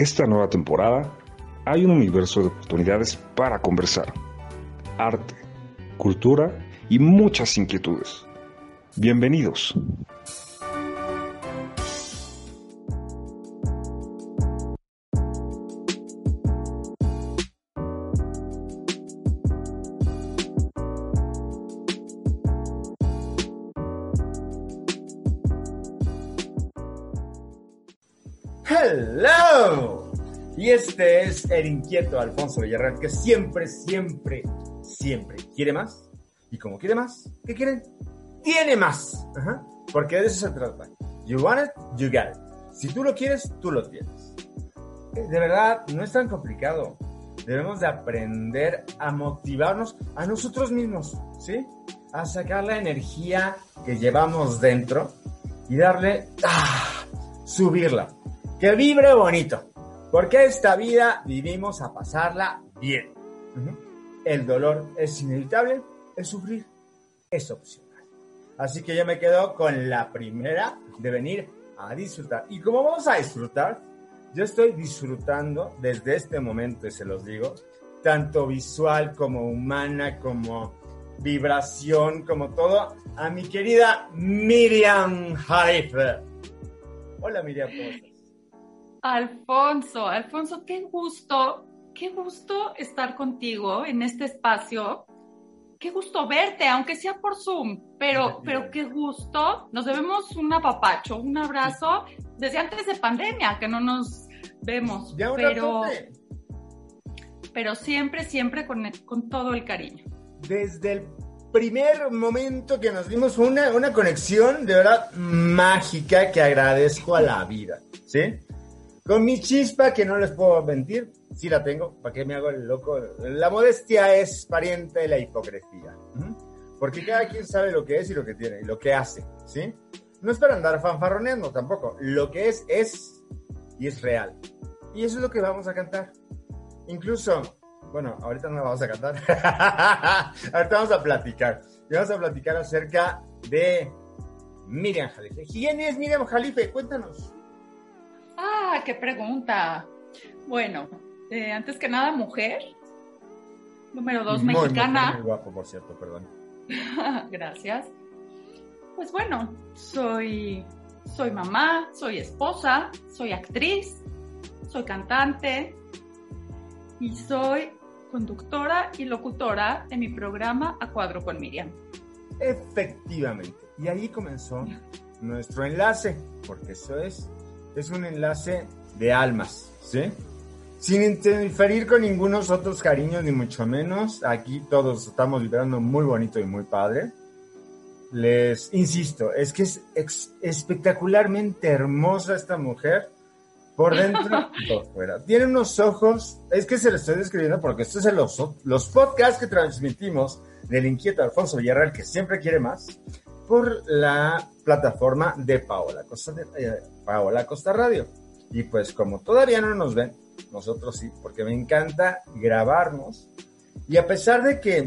esta nueva temporada hay un universo de oportunidades para conversar, arte, cultura y muchas inquietudes. Bienvenidos. Este es el inquieto Alfonso Villarreal, que siempre, siempre, siempre quiere más. Y como quiere más, ¿qué quiere? Tiene más. Ajá. Porque de eso se trata. You want it, you got it. Si tú lo quieres, tú lo tienes. Eh, De verdad, no es tan complicado. Debemos de aprender a motivarnos a nosotros mismos, ¿sí? A sacar la energía que llevamos dentro y darle, ah, subirla. Que vibre bonito. Porque esta vida vivimos a pasarla bien. El dolor es inevitable, el sufrir es opcional. Así que yo me quedo con la primera de venir a disfrutar. Y como vamos a disfrutar, yo estoy disfrutando desde este momento, y se los digo, tanto visual como humana, como vibración, como todo, a mi querida Miriam Haifer. Hola Miriam, ¿cómo estás? Alfonso, Alfonso, qué gusto, qué gusto estar contigo en este espacio. Qué gusto verte, aunque sea por Zoom, pero, pero qué gusto. Nos debemos un apapacho, un abrazo desde antes de pandemia, que no nos vemos, Ya pero, pero siempre, siempre con, con todo el cariño. desde el primer momento que nos dimos una, una conexión de verdad mágica que agradezco a la vida, ¿sí? Con mi chispa, que no les puedo mentir, sí la tengo, ¿para qué me hago el loco? La modestia es pariente de la hipocresía, porque cada quien sabe lo que es y lo que tiene, y lo que hace, ¿sí? No es para andar fanfarroneando tampoco, lo que es, es y es real. Y eso es lo que vamos a cantar. Incluso bueno, ahorita no la vamos a cantar. ahorita vamos a platicar. Y vamos a platicar acerca de Miriam Jalife. ¿Quién es Miriam Jalife? Cuéntanos. Ah, qué pregunta. Bueno, eh, antes que nada, mujer. Número dos, Muy, mexicana. Muy guapo, por cierto, perdón. Gracias. Pues bueno, soy, soy mamá, soy esposa, soy actriz, soy cantante y soy conductora y locutora de mi programa A Cuadro con Miriam. Efectivamente. Y ahí comenzó nuestro enlace, porque eso es, es un enlace de almas, ¿sí? Sin interferir con ningunos otros cariños, ni mucho menos. Aquí todos estamos vibrando muy bonito y muy padre. Les insisto, es que es espectacularmente hermosa esta mujer. Por dentro y por fuera. Tiene unos ojos, es que se lo estoy describiendo porque estos son los, los podcasts que transmitimos del inquieto Alfonso Villarreal, que siempre quiere más, por la plataforma de Paola Costa, eh, Paola Costa Radio. Y pues como todavía no nos ven, nosotros sí, porque me encanta grabarnos. Y a pesar de que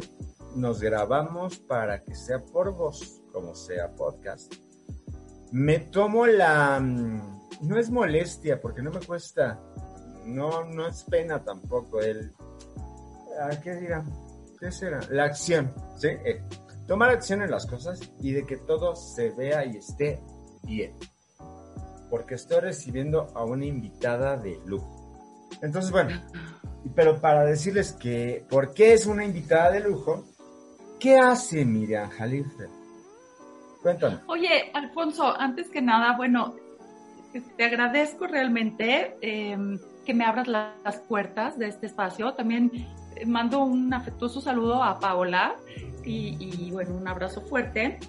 nos grabamos para que sea por voz, como sea podcast, me tomo la... mm, No es molestia, porque no me cuesta. No, no es pena tampoco. El... ¿Qué dirá? ¿Qué será? La acción, ¿sí? Eh, tomar acción en las cosas y de que todo se vea y esté bien. Porque estoy recibiendo a una invitada de lujo. Entonces, bueno, pero para decirles que, ¿por qué es una invitada de lujo? ¿Qué hace Miriam Jalife? Cuéntame. Oye, Alfonso, antes que nada, bueno, te agradezco realmente eh, que me abras la- las puertas de este espacio. También eh, mando un afectuoso saludo a Paola y, y, bueno, un abrazo fuerte.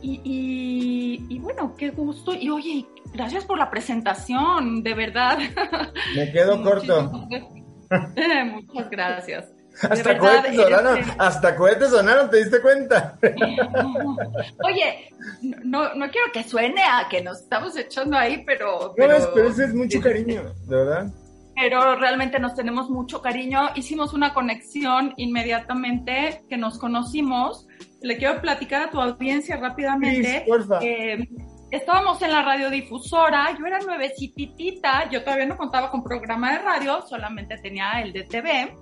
Y, y- y, bueno, qué gusto. Y oye, gracias por la presentación, de verdad. Me quedo corto. Muchas gracias. Hasta verdad, cohetes eres- sonaron, hasta cohetes sonaron, ¿te diste cuenta? Oye, no, no quiero que suene a que nos estamos echando ahí, pero... No, pero, es, pero ese es mucho cariño, de verdad. Pero realmente nos tenemos mucho cariño. Hicimos una conexión inmediatamente que nos conocimos. Le quiero platicar a tu audiencia rápidamente. Please. Eh, estábamos en la radiodifusora, yo era nuevecititita, yo todavía no contaba con programa de radio, solamente tenía el de TV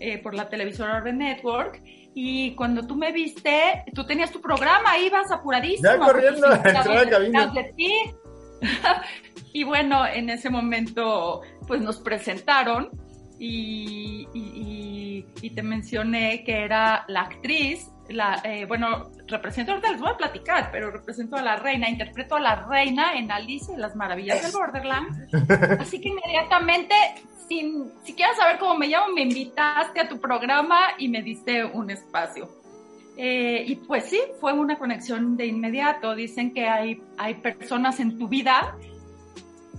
eh, por la televisora Network. Y cuando tú me viste, tú tenías tu programa, ibas apuradísimo. Ya corriendo a la cabina. Y bueno, en ese momento, pues nos presentaron y, y, te mencioné que era la actriz, la, eh, bueno, represento, ahorita les voy a platicar, pero represento a la reina, interpreto a la reina en Alice y las maravillas del Borderland. Así que inmediatamente, sin siquiera saber cómo me llamo, me invitaste a tu programa y me diste un espacio. Eh, y pues sí, fue una conexión de inmediato. Dicen que hay, hay personas en tu vida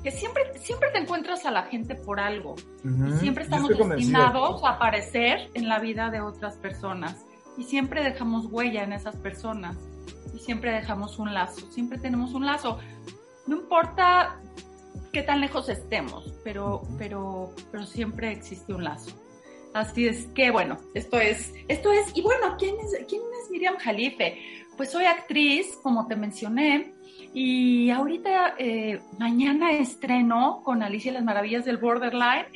que siempre, siempre te encuentras a la gente por algo. y siempre estamos destinados a aparecer en la vida de otras personas. Y siempre dejamos huella en esas personas. Y siempre dejamos un lazo. Siempre tenemos un lazo. No importa qué tan lejos estemos, pero, pero, pero siempre existe un lazo. Así es que, bueno, esto es, esto es, y bueno, ¿quién es, quién es Miriam Jalife? Pues soy actriz, como te mencioné, y ahorita, eh, mañana estreno con Alicia y las Maravillas del Borderline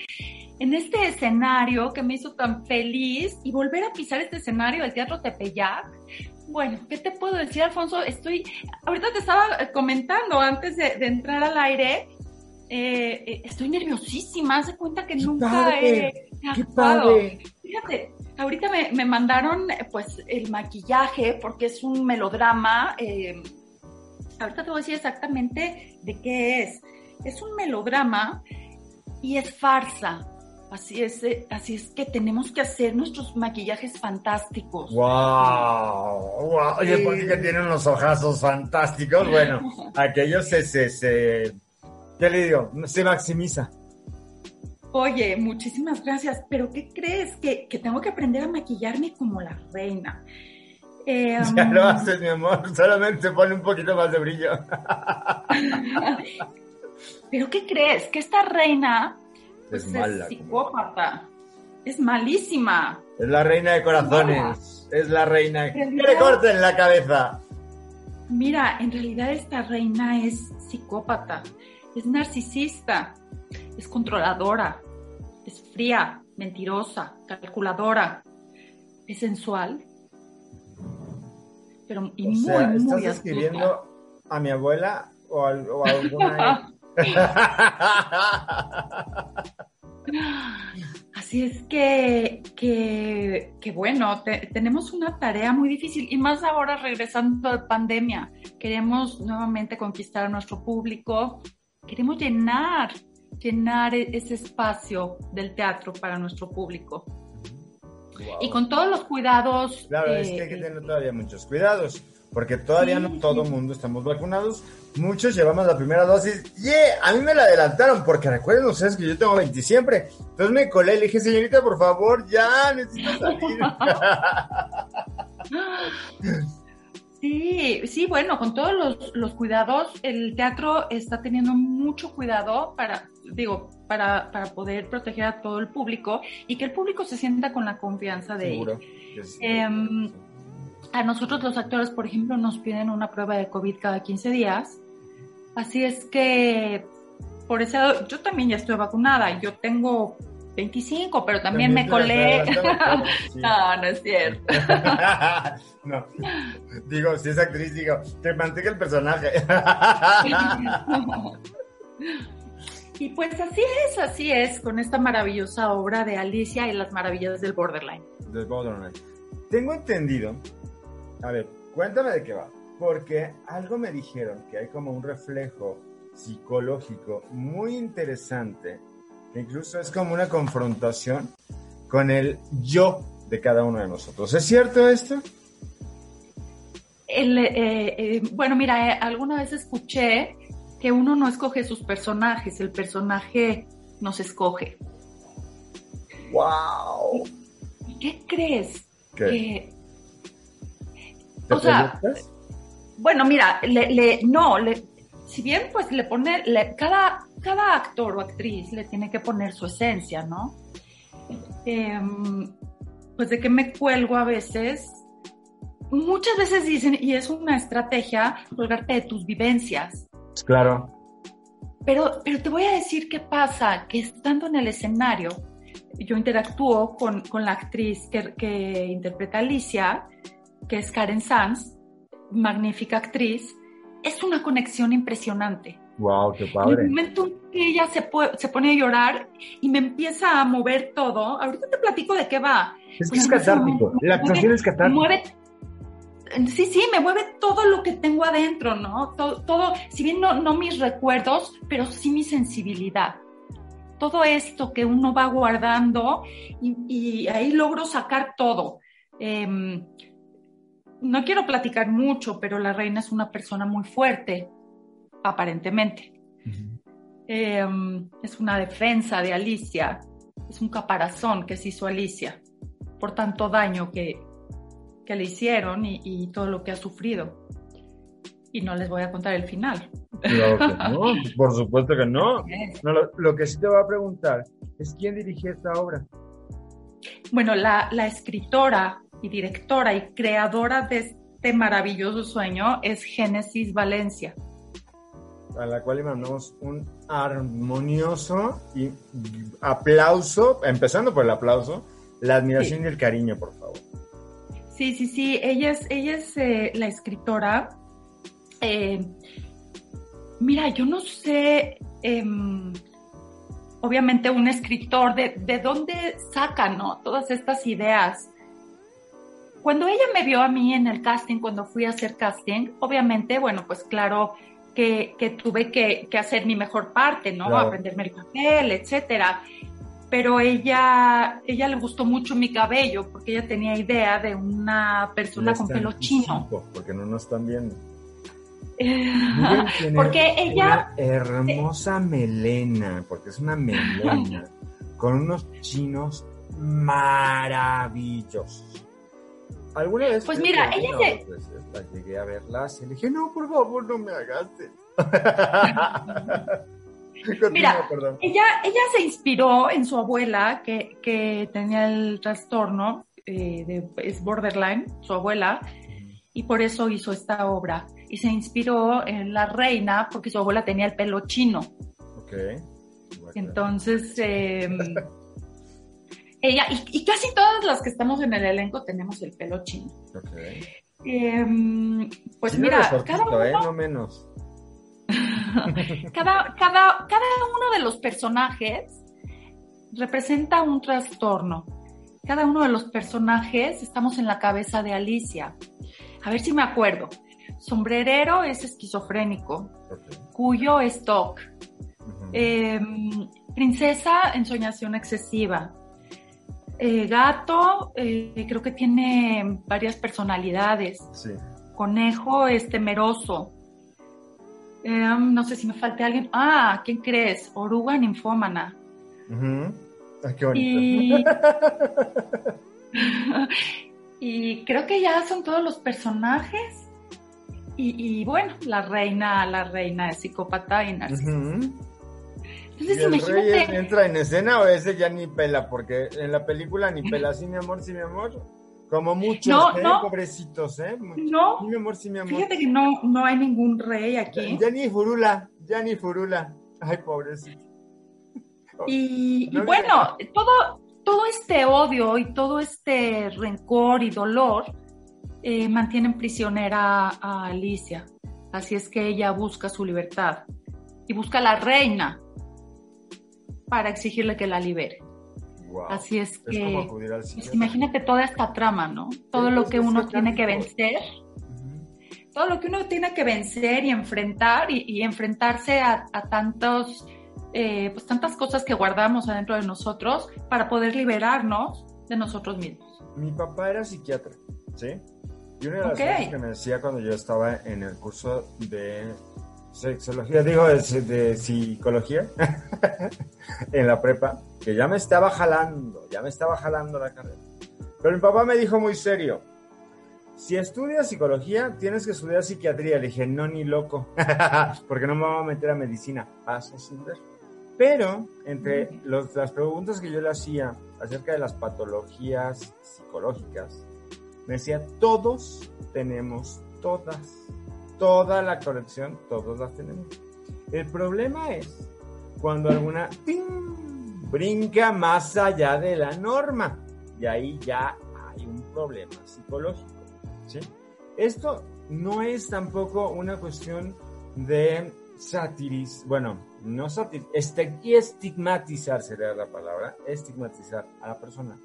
en este escenario que me hizo tan feliz y volver a pisar este escenario del Teatro Tepeyac. Bueno, ¿qué te puedo decir, Alfonso? Estoy, ahorita te estaba comentando antes de, entrar al aire, eh, eh, estoy nerviosísima, hace cuenta que nunca he actuado. Fíjate, ahorita me, me, mandaron pues el maquillaje porque es un melodrama. Eh, ahorita te voy a decir exactamente de qué es. Es un melodrama y es farsa. Así es, eh, así es que tenemos que hacer nuestros maquillajes fantásticos. ¡Wow! Oye, porque que tienen unos ojazos fantásticos. Bueno, aquello se, se, se, ¿qué le digo? Se maximiza. Oye, muchísimas gracias, pero ¿qué crees? Que, que tengo que aprender a maquillarme como la reina. Eh, ya lo haces, mi amor, solamente pone un poquito más de brillo. ¿Pero qué crees? Que esta reina es, pues, psicópata. Es malísima. Es la reina de corazones. Es la reina. Que le corten la cabeza. Mira, en realidad esta reina es psicópata. Es narcisista. Es controladora. Es fría, mentirosa, calculadora. Es sensual pero y muy, muy ¿Estás escribiendo a mi abuela o a, alguna... Así es que, que, bueno, tenemos una tarea muy difícil y más ahora regresando a la pandemia. Queremos nuevamente conquistar a nuestro público, queremos llenar, llenar e-, ese espacio del teatro para nuestro público. Y con todos los cuidados. Claro, es que hay que eh, tener todavía muchos cuidados, porque todavía no todo el mundo estamos vacunados. Muchos llevamos la primera dosis. ¡Yeah! A mí me la adelantaron, porque recuerden ustedes que yo tengo 20 siempre. Entonces me colé, le dije, señorita, por favor, ya necesito salir. Sí, sí, bueno, con todos los, los, cuidados, el teatro está teniendo mucho cuidado para, digo, para, para, poder proteger a todo el público y que el público se sienta con la confianza de Seguro. Em, a nosotros los actores, por ejemplo, nos piden una prueba de COVID cada 15 días. Así es que, por eso, yo también ya estoy vacunada. Yo tengo 25, pero también, me colé. no, no es cierto. no. Digo, si es actriz, digo, que mantenga el personaje. y pues así es, así es, con esta maravillosa obra de Alicia y las maravillas del Borderline. Del Borderline. Tengo entendido, a ver, cuéntame de qué va, porque algo me dijeron que hay como un reflejo psicológico muy interesante Incluso es como una confrontación con el yo de cada uno de nosotros. ¿Es cierto esto? Eh, eh, bueno, mira, eh, alguna vez escuché que uno no escoge sus personajes, el personaje nos escoge. ¡Wow! ¿Qué crees? ¿Qué? o sea, bueno, mira, le, no, le, si bien pues le pone, cada, cada actor o actriz le tiene que poner su esencia, ¿no? Em, pues de que me cuelgo a veces, muchas veces dicen, y es una estrategia, colgarte de tus vivencias. Claro. Pero, pero te voy a decir qué pasa, que estando en el escenario, yo interactúo con, con la actriz que, que, interpreta a Alicia, que es Karen Sanz, magnífica actriz, es una conexión impresionante. Wow, qué padre. En el momento en que ella se, se pone a llorar y me empieza a mover todo, ahorita te platico de qué va. Es que es catártico, la actuación es catártica. Mueve, sí, sí, me mueve todo lo que tengo adentro, ¿no? Todo, todo si bien no, no mis recuerdos, pero sí mi sensibilidad. Todo esto que uno va guardando y, y ahí logro sacar todo. Eh, no quiero platicar mucho, pero la reina es una persona muy fuerte, aparentemente. Uh -huh. eh, es una defensa de Alicia, es un caparazón que se hizo Alicia por tanto daño que, que le hicieron y, y, todo lo que ha sufrido. Y no les voy a contar el final. Claro que no, por supuesto que no. no lo, lo, que sí te voy a preguntar es quién dirigió esta obra. Bueno, la, la escritora y directora y creadora de este maravilloso sueño es Génesis Valencia. A la cual le mandamos un armonioso y aplauso, empezando por el aplauso, la admiración sí. y el cariño, por favor. Sí, sí, sí, ella es, ella es eh, la escritora. Eh, mira, yo no sé, eh, obviamente un escritor, de, de dónde saca, ¿no? Todas estas ideas. Cuando ella me vio a mí en el casting, cuando fui a hacer casting, obviamente, bueno, pues claro que, que tuve que, que, hacer mi mejor parte, ¿no? Claro. Aprenderme el papel, etcétera pero ella, ella le gustó mucho mi cabello porque ella tenía idea de una persona con pelo chino. Porque no nos están viendo. porque ella... Una hermosa melena, porque es una melena, con unos chinos maravillosos. ¿Alguna vez? Pues mira, ella se... Veces, la llegué a verlas y le dije, no, por favor, no me Mira, perdón. ella, ella se inspiró en su abuela que, que tenía el trastorno, eh, de, es borderline, su abuela, y por eso hizo esta obra. Y se inspiró en la reina porque su abuela tenía el pelo chino. Ok. Entonces, eh, ella, y, y, casi todas las que estamos en el elenco tenemos el pelo chino. Ok. Eh, pues sí, mira, cada uno, ¿eh? no menos. Cada, cada, cada uno de los personajes representa un trastorno. Cada uno de los personajes estamos en la cabeza de Alicia. A ver si me acuerdo. Sombrerero es esquizofrénico. Okay. Cuyo es TOC. Uh -huh. eh, princesa, ensoñación excesiva. Eh, gato, eh, creo que tiene varias personalidades. Sí. Conejo es temeroso. Eh, no sé si me falte alguien. Ah, ¿quién crees? Oruga ninfómana. Uh -huh. Ay, qué bonito. Y... y... creo que ya son todos los personajes. Y, y, bueno, la reina, la reina es psicópata y narcisista. Uh -huh. Entonces, ¿Y el imagínate. rey entra en escena o ese ya ni pela? Porque en la película ni pela, sí, mi amor, sí, mi amor. Como muchos, no, ¿eh? no. pobrecitos, ¿eh? Muchos. No, mi amor, sí, mi amor. Fíjate que no, no hay ningún rey aquí. Ya, ya ni furula, ya ni furula. Ay, pobrecito. Y, no y bueno, todo, todo este odio y todo este rencor y dolor eh, mantienen prisionera a Alicia. Así es que ella busca su libertad y busca a la reina para exigirle que la libere. Wow. Así es que, es como pues, imagínate toda esta trama, ¿no? Todo lo que uno tiene que vencer, uh -huh. todo lo que uno tiene que vencer y enfrentar y, y enfrentarse a, a tantos, eh, pues tantas cosas que guardamos adentro de nosotros para poder liberarnos de nosotros mismos. Mi papá era psiquiatra, ¿sí? Y una de las okay. cosas que me decía cuando yo estaba en el curso de sexología, digo, de, de psicología, en la prepa, que ya me estaba jalando, ya me estaba jalando la carrera. Pero mi papá me dijo muy serio, si estudias psicología, tienes que estudiar psiquiatría. Le dije, no, ni loco, porque no me voy a meter a medicina, paso sin ver. Pero entre los, las preguntas que yo le hacía acerca de las patologías psicológicas, Me decía, todos tenemos todas, toda la colección, todos las tenemos. El problema es cuando alguna brinca más allá de la norma y ahí ya hay un problema psicológico. Esto no es tampoco una cuestión de satirizar, bueno, no satirizar, este, estigmatizar sería la palabra, estigmatizar a la persona,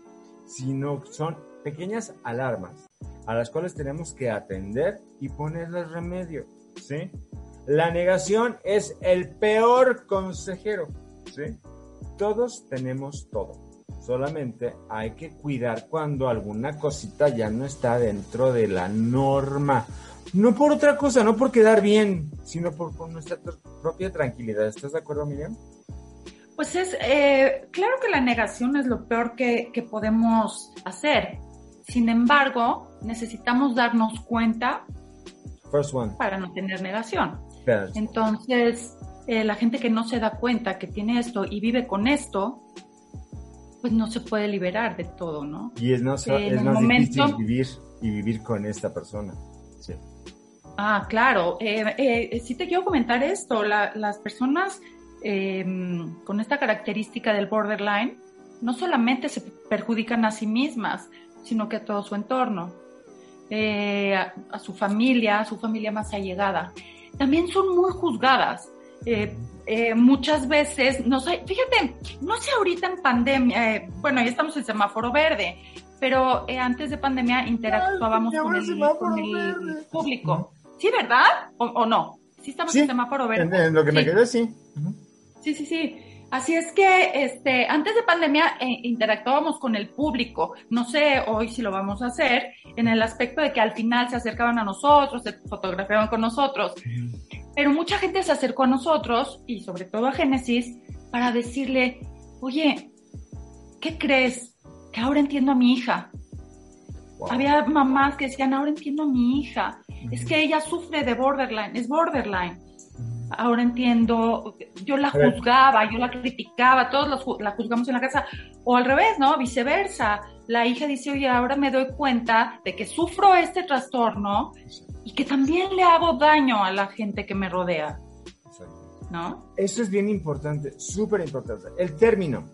sino son pequeñas alarmas a las cuales tenemos que atender y ponerles remedio, ¿sí? La negación es el peor consejero, ¿sí? Todos tenemos todo. Solamente hay que cuidar cuando alguna cosita ya no está dentro de la norma. No por otra cosa, no por quedar bien, sino por, nuestra propia tranquilidad. ¿Estás de acuerdo, Miriam? Pues es, eh, claro que la negación es lo peor que, que podemos hacer. Sin embargo, necesitamos darnos cuenta First one. para no tener negación. Entonces, eh, la gente que no se da cuenta que tiene esto y vive con esto, pues no se puede liberar de todo, ¿no? Y es, más difícil vivir y vivir con esta persona. Sí. Ah, claro. Eh, eh, sí te quiero comentar esto. las personas em, con esta característica del borderline no solamente se perjudican a sí mismas, sino que a todo su entorno, a, su familia, a su familia más allegada. También son muy juzgadas. Eh, eh, muchas veces, no sé, fíjate, no sé ahorita en pandemia, eh, bueno, ya estamos en semáforo verde, pero antes de pandemia interactuábamos con, el, público. ¿Sí, verdad? ¿O, no? Sí estamos en semáforo verde. En, lo que me quedé, sí. Sí, sí, sí. Así es que este, antes de pandemia interactuábamos con el público. No sé hoy si lo vamos a hacer en el aspecto de que al final se acercaban a nosotros, se fotografiaban con nosotros. Pero mucha gente se acercó a nosotros y sobre todo a Génesis para decirle, oye, ¿qué crees? Que ahora entiendo a mi hija. Había mamás que decían, ahora entiendo a mi hija. Es que ella sufre de borderline, es borderline. Ahora entiendo, yo la juzgaba, yo la criticaba, todos la juzgamos en la casa. O al revés, ¿no? Viceversa. La hija dice, oye, ahora me doy cuenta de que sufro este trastorno y que también le hago daño a la gente que me rodea. ¿No? Eso es bien importante, súper importante. El término.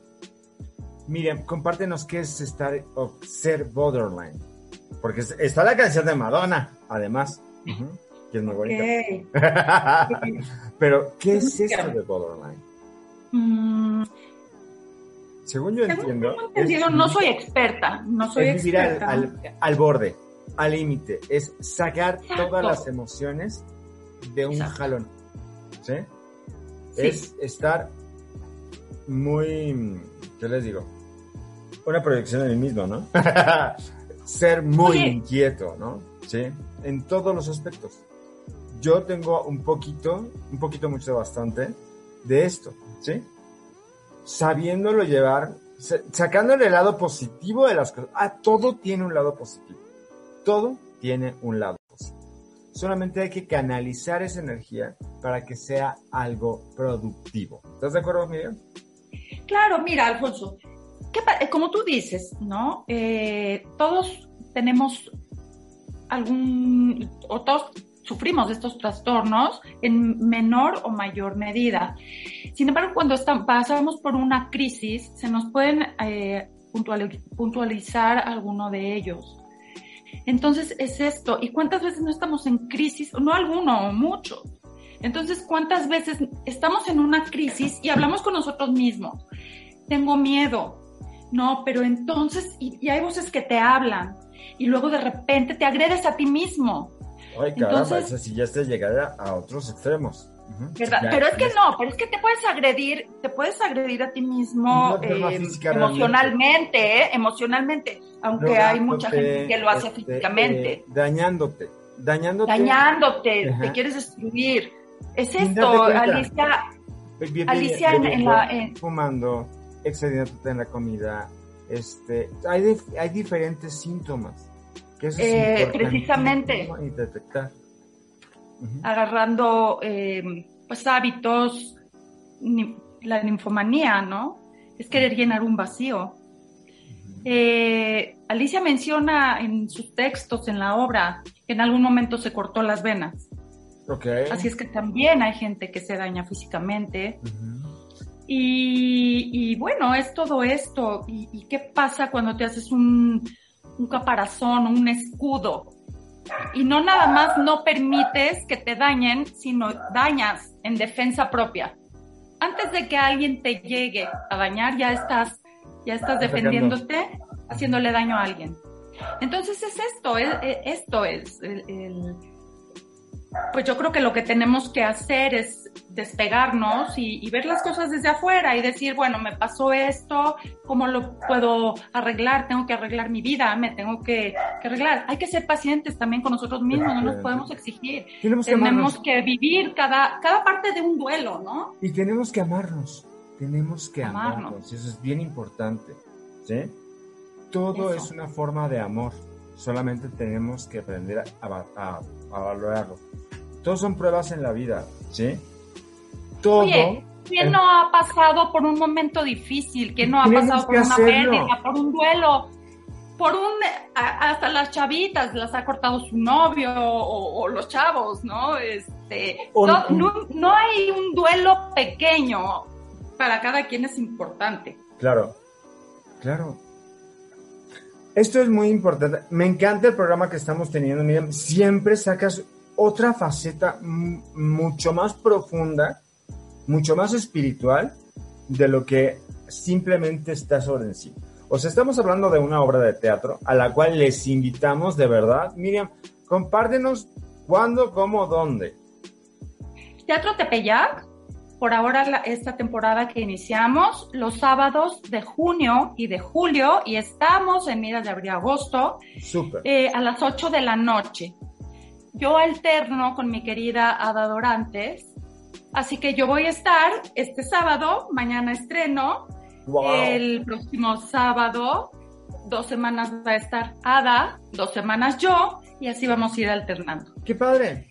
Miriam, compártenos qué es estar o ser borderline. Porque está la canción de Madonna, además, muy bonita. Pero, ¿qué es esto de borderline? Mm. Según yo entiendo. no soy experta, no soy es vivir al borde al límite, es sacar todas las emociones de un jalón. ¿sí? Es estar muy, ¿qué les digo? Una proyección de mí mismo, ¿no? Ser muy inquieto, ¿no? Sí, en todos los aspectos. Yo tengo un poquito, un poquito mucho bastante de esto, ¿sí? Sabiéndolo llevar, sacándole el lado positivo de las cosas. Ah, todo tiene un lado positivo todo tiene un lado positivo. Solamente hay que canalizar esa energía para que sea algo productivo. ¿Estás de acuerdo, Miriam? Claro, mira, Alfonso, eh, como tú dices, ¿no? Eh, todos tenemos algún, o todos sufrimos estos trastornos en menor o mayor medida. Sin embargo, cuando pasamos por una crisis, se nos pueden eh, puntualizar alguno de ellos. Entonces es esto. ¿Y cuántas veces no estamos en crisis? No alguno, muchos. Entonces, ¿cuántas veces estamos en una crisis y hablamos con nosotros mismos? Tengo miedo. No, pero entonces, y, hay voces que te hablan y luego de repente te agredes a ti mismo. Ay, caramba, entonces, eso sí ya está llegada a otros extremos. Pero es que no, pero es que te puedes agredir, te puedes agredir a ti mismo eh, emocionalmente, eh, emocionalmente, aunque hay mucha gente que lo hace este, físicamente. Eh, dañándote, dañándote. Dañándote, te quieres destruir. Es esto, Alicia. Alicia en, la... Fumando, excediéndote en la comida. Este, hay, hay diferentes síntomas. Que eso es precisamente. Y detectar agarrando eh, pues hábitos, la ninfomanía, ¿no? Es querer llenar un vacío. Eh, Alicia menciona en sus textos, en la obra, que en algún momento se cortó las venas. Okay. Así es que también hay gente que se daña físicamente. y, bueno, es todo esto. ¿Y, qué pasa cuando te haces un, un caparazón, un escudo? Y no nada más no permites que te dañen, sino dañas en defensa propia. Antes de que alguien te llegue a dañar, ya estás, ya estás defendiéndote, haciéndole daño a alguien. Entonces es esto, es, esto es el pues yo creo que lo que tenemos que hacer es despegarnos y, ver las cosas desde afuera y decir, bueno, me pasó esto, ¿cómo lo puedo arreglar? Tengo que arreglar mi vida, me tengo que, arreglar. Hay que ser pacientes también con nosotros mismos, no nos podemos exigir. Tenemos, que, vivir cada, cada parte de un duelo, ¿no? Y tenemos que amarnos, tenemos que amarnos, eso es bien importante, ¿sí? Todo es una forma de amor, solamente tenemos que aprender a, a, a valorarlo. Todos son pruebas en la vida, ¿sí? Todo. Oye, ¿quién no ha pasado por un momento difícil? ¿Quién no ha pasado por una pérdida, por un duelo? Por un, hasta las chavitas las ha cortado su novio o, los chavos, ¿no? Este, no, no, hay un duelo pequeño. Para cada quien es importante. Claro, claro. Esto es muy importante. Me encanta el programa que estamos teniendo. Miriam. siempre sacas otra faceta mucho más profunda, mucho más espiritual de lo que simplemente está sobre sí. O sea, estamos hablando de una obra de teatro a la cual les invitamos de verdad. Miriam, compártenos cuándo, cómo, dónde. Teatro Tepeyac, por ahora esta temporada que iniciamos, los sábados de junio y de julio, y estamos en miras de abril-agosto, eh, a las 8 de la noche yo alterno con mi querida Ada Dorantes, así que yo voy a estar este sábado, mañana estreno, el próximo sábado, dos semanas va a estar Ada, dos semanas yo, y así vamos a ir alternando. ¡Qué padre!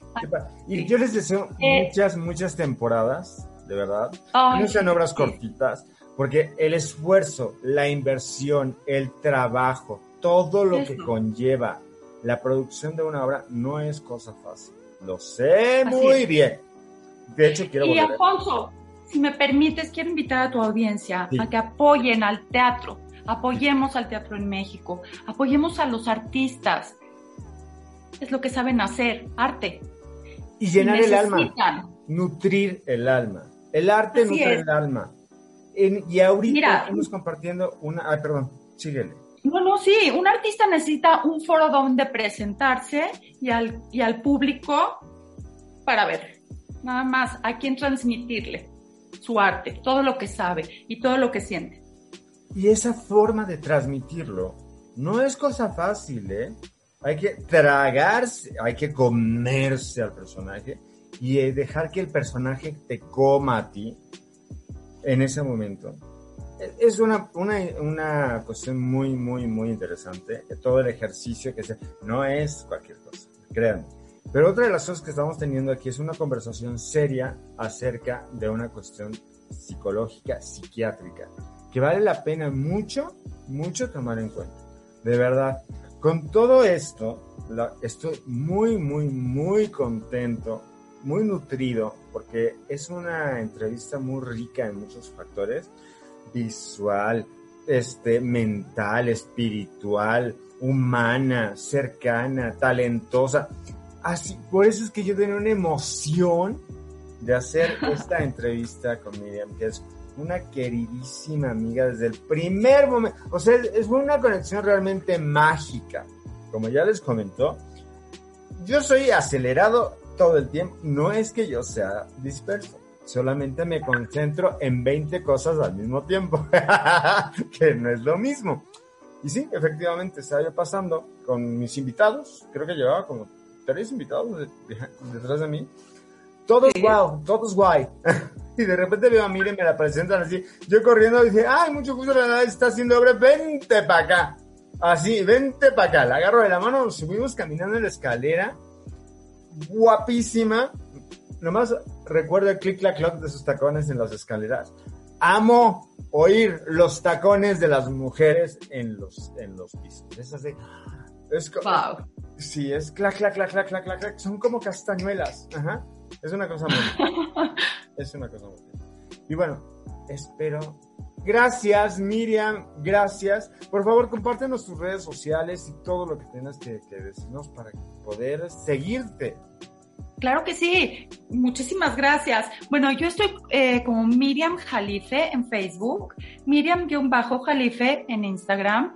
Y yo les deseo eh, muchas, muchas temporadas, de verdad. no sean obras cortitas, porque el esfuerzo, la inversión, el trabajo, todo lo que conlleva la producción de una obra no es cosa fácil. Lo sé muy bien. De hecho, quiero Y Alfonso, si me permites, quiero invitar a tu audiencia a que apoyen al teatro. Apoyemos al teatro en México. Apoyemos a los artistas. Es lo que saben hacer, arte. Y llenar el alma. Nutrir el alma. El arte nutre el alma. y ahorita estamos compartiendo una. Ay, perdón, síguele. No, no, sí, un artista necesita un foro donde presentarse y al, y al público para ver, nada más, a quién transmitirle su arte, todo lo que sabe y todo lo que siente. Y esa forma de transmitirlo no es cosa fácil, ¿eh? Hay que tragarse, hay que comerse al personaje y dejar que el personaje te coma a ti en ese momento es una, una, una, cuestión muy, muy, muy interesante. Todo el ejercicio que se... No es cualquier cosa, créanme. Pero otra de las cosas que estamos teniendo aquí es una conversación seria acerca de una cuestión psicológica, psiquiátrica, que vale la pena mucho, mucho tomar en cuenta. De verdad, con todo esto, estoy muy, muy, muy contento, muy nutrido, porque es una entrevista muy rica en muchos factores visual, este, mental, espiritual, humana, cercana, talentosa. Así, por eso es que yo tenía una emoción de hacer esta entrevista con Miriam, que es una queridísima amiga desde el primer momento. O sea, es una conexión realmente mágica. Como ya les comentó, yo soy acelerado todo el tiempo. No es que yo sea disperso solamente me concentro en 20 cosas al mismo tiempo, que no es lo mismo. Y sí, efectivamente, estaba yo pasando con mis invitados, creo que llevaba como tres invitados detrás de mí. Todos wow, todos guay. y de repente veo a Miriam, me la presentan así. Yo corriendo dije, ay, mucho gusto, la verdad, está haciendo obra, vente para acá. Así, vente para acá. La agarro de la mano, subimos caminando en la escalera. Guapísima nomás recuerdo el clic clac clock de sus tacones en las escaleras. amo oír los tacones de las mujeres en los, en los pisos. Es así. Es co- Wow. Sí, es clac, clac, clac, clac, clac, clac, clac. Son como castañuelas. Ajá. Es una cosa muy. es una cosa muy. Y bueno, espero. Gracias, Miriam. Gracias. Por favor, compártenos tus redes sociales y todo lo que tengas que, que decirnos para poder seguirte. Claro que sí. Muchísimas gracias. Bueno, yo estoy eh, como Miriam Jalife en Facebook, Miriam-Jalife en Instagram.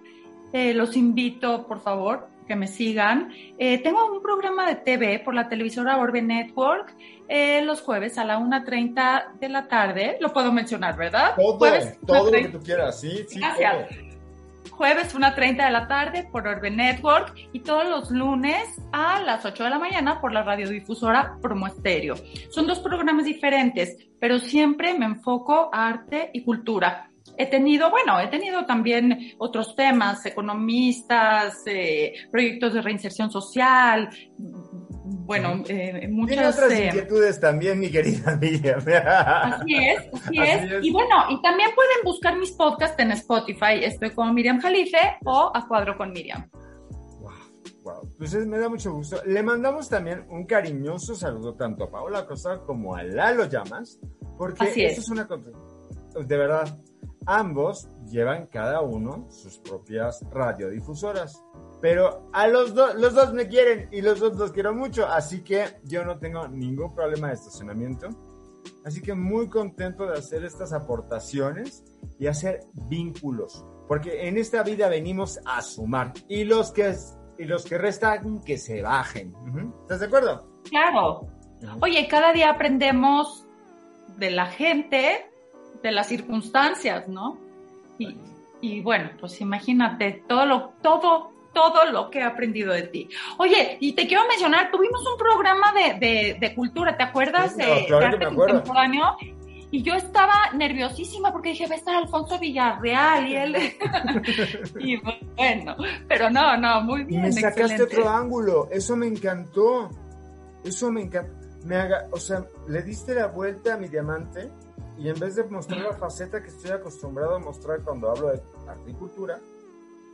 Eh, los invito, por favor, que me sigan. Eh, tengo un programa de TV por la televisora Orbe Network eh, los jueves a la 1.30 de la tarde. Lo puedo mencionar, ¿verdad? Todo, Jueves, todo lo 1:30. que tú quieras, sí, sí. Gracias. todo. Jueves 1.30 de la tarde por Orbe Network y todos los lunes a las 8 de la mañana por la radiodifusora Promo Estéreo. Son dos programas diferentes, pero siempre me enfoco a arte y cultura. He tenido, bueno, he tenido también otros temas, economistas, eh, proyectos de reinserción social, bueno, eh, Tiene muchas... otras eh, inquietudes también, mi querida Miriam. Así es, así, Así es. es. Y bueno, y también pueden buscar mis podcasts en Spotify. Estoy con Miriam Jalife o A Cuadro con Miriam. Wow, wow. Pues es- me da mucho gusto. Le mandamos también un cariñoso saludo tanto a Paola Costa como a Lalo Llamas, porque Así eso es. es una. De verdad, ambos llevan cada uno sus propias radiodifusoras. Pero a los dos, los dos me quieren y los dos los quiero mucho, así que yo no tengo ningún problema de estacionamiento. Así que muy contento de hacer estas aportaciones y hacer vínculos, porque en esta vida venimos a sumar y los que y los que restan que se bajen. ¿Estás de acuerdo? Claro. Oye, cada día aprendemos de la gente, de las circunstancias, ¿no? Y, y bueno, pues imagínate todo lo, todo, todo lo que he aprendido de ti. Oye, y te quiero mencionar, tuvimos un programa de, de, de cultura, ¿te acuerdas? Sí, de, no, de claro que arte contemporáneo. Y yo estaba nerviosísima porque dije, va a estar Alfonso Villarreal y él. y bueno, pero no, no, muy bien. me sacaste excelente. otro ángulo, eso me encantó. Eso me encantó. Me haga, o sea, le diste la vuelta a mi diamante y en vez de mostrar la faceta que estoy acostumbrado a mostrar cuando hablo de arte y cultura,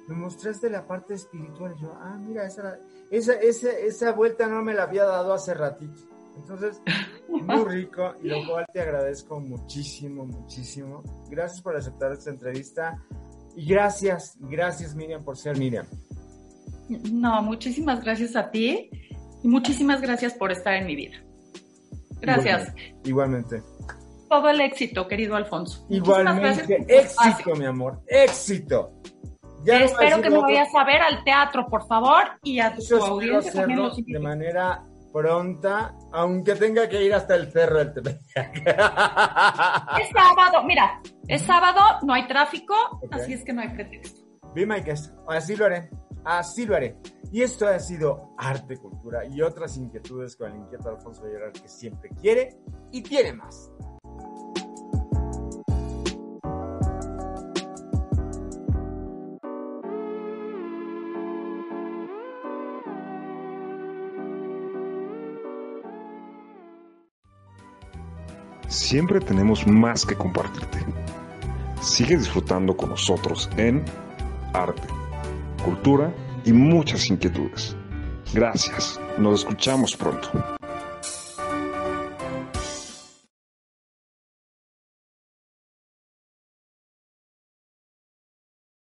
me mostraste la parte espiritual. Yo, ah, mira, esa, esa, esa, esa vuelta no me la había dado hace ratito. Entonces, muy rico y lo cual te agradezco muchísimo, muchísimo. Gracias por aceptar esta entrevista y gracias, gracias Miriam por ser Miriam. No, muchísimas gracias a ti y muchísimas gracias por estar en mi vida. Gracias. Igualmente. Todo el éxito, querido Alfonso. Igualmente. Éxito, mi amor. Éxito. Ya no Espero que me otro. vayas a ver al teatro, por favor, y a tu espero audiencia también los de manera pronta, aunque tenga que ir hasta el cerro del Tepeyac. Es sábado, mira, es sábado, no hay tráfico, Ok. así es que no hay pretexto. Be my guest. Así lo haré. Así lo haré. Y esto ha sido arte, cultura y otras inquietudes con el inquieto Alfonso Gerard que siempre quiere y tiene más. Siempre tenemos más que compartirte. Sigue disfrutando con nosotros en arte, cultura y muchas inquietudes. Gracias. Nos escuchamos pronto.